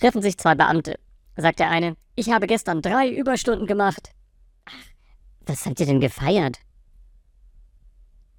treffen sich zwei Beamte. Sagt der eine, ich habe gestern drei Überstunden gemacht. Ach, was habt ihr denn gefeiert?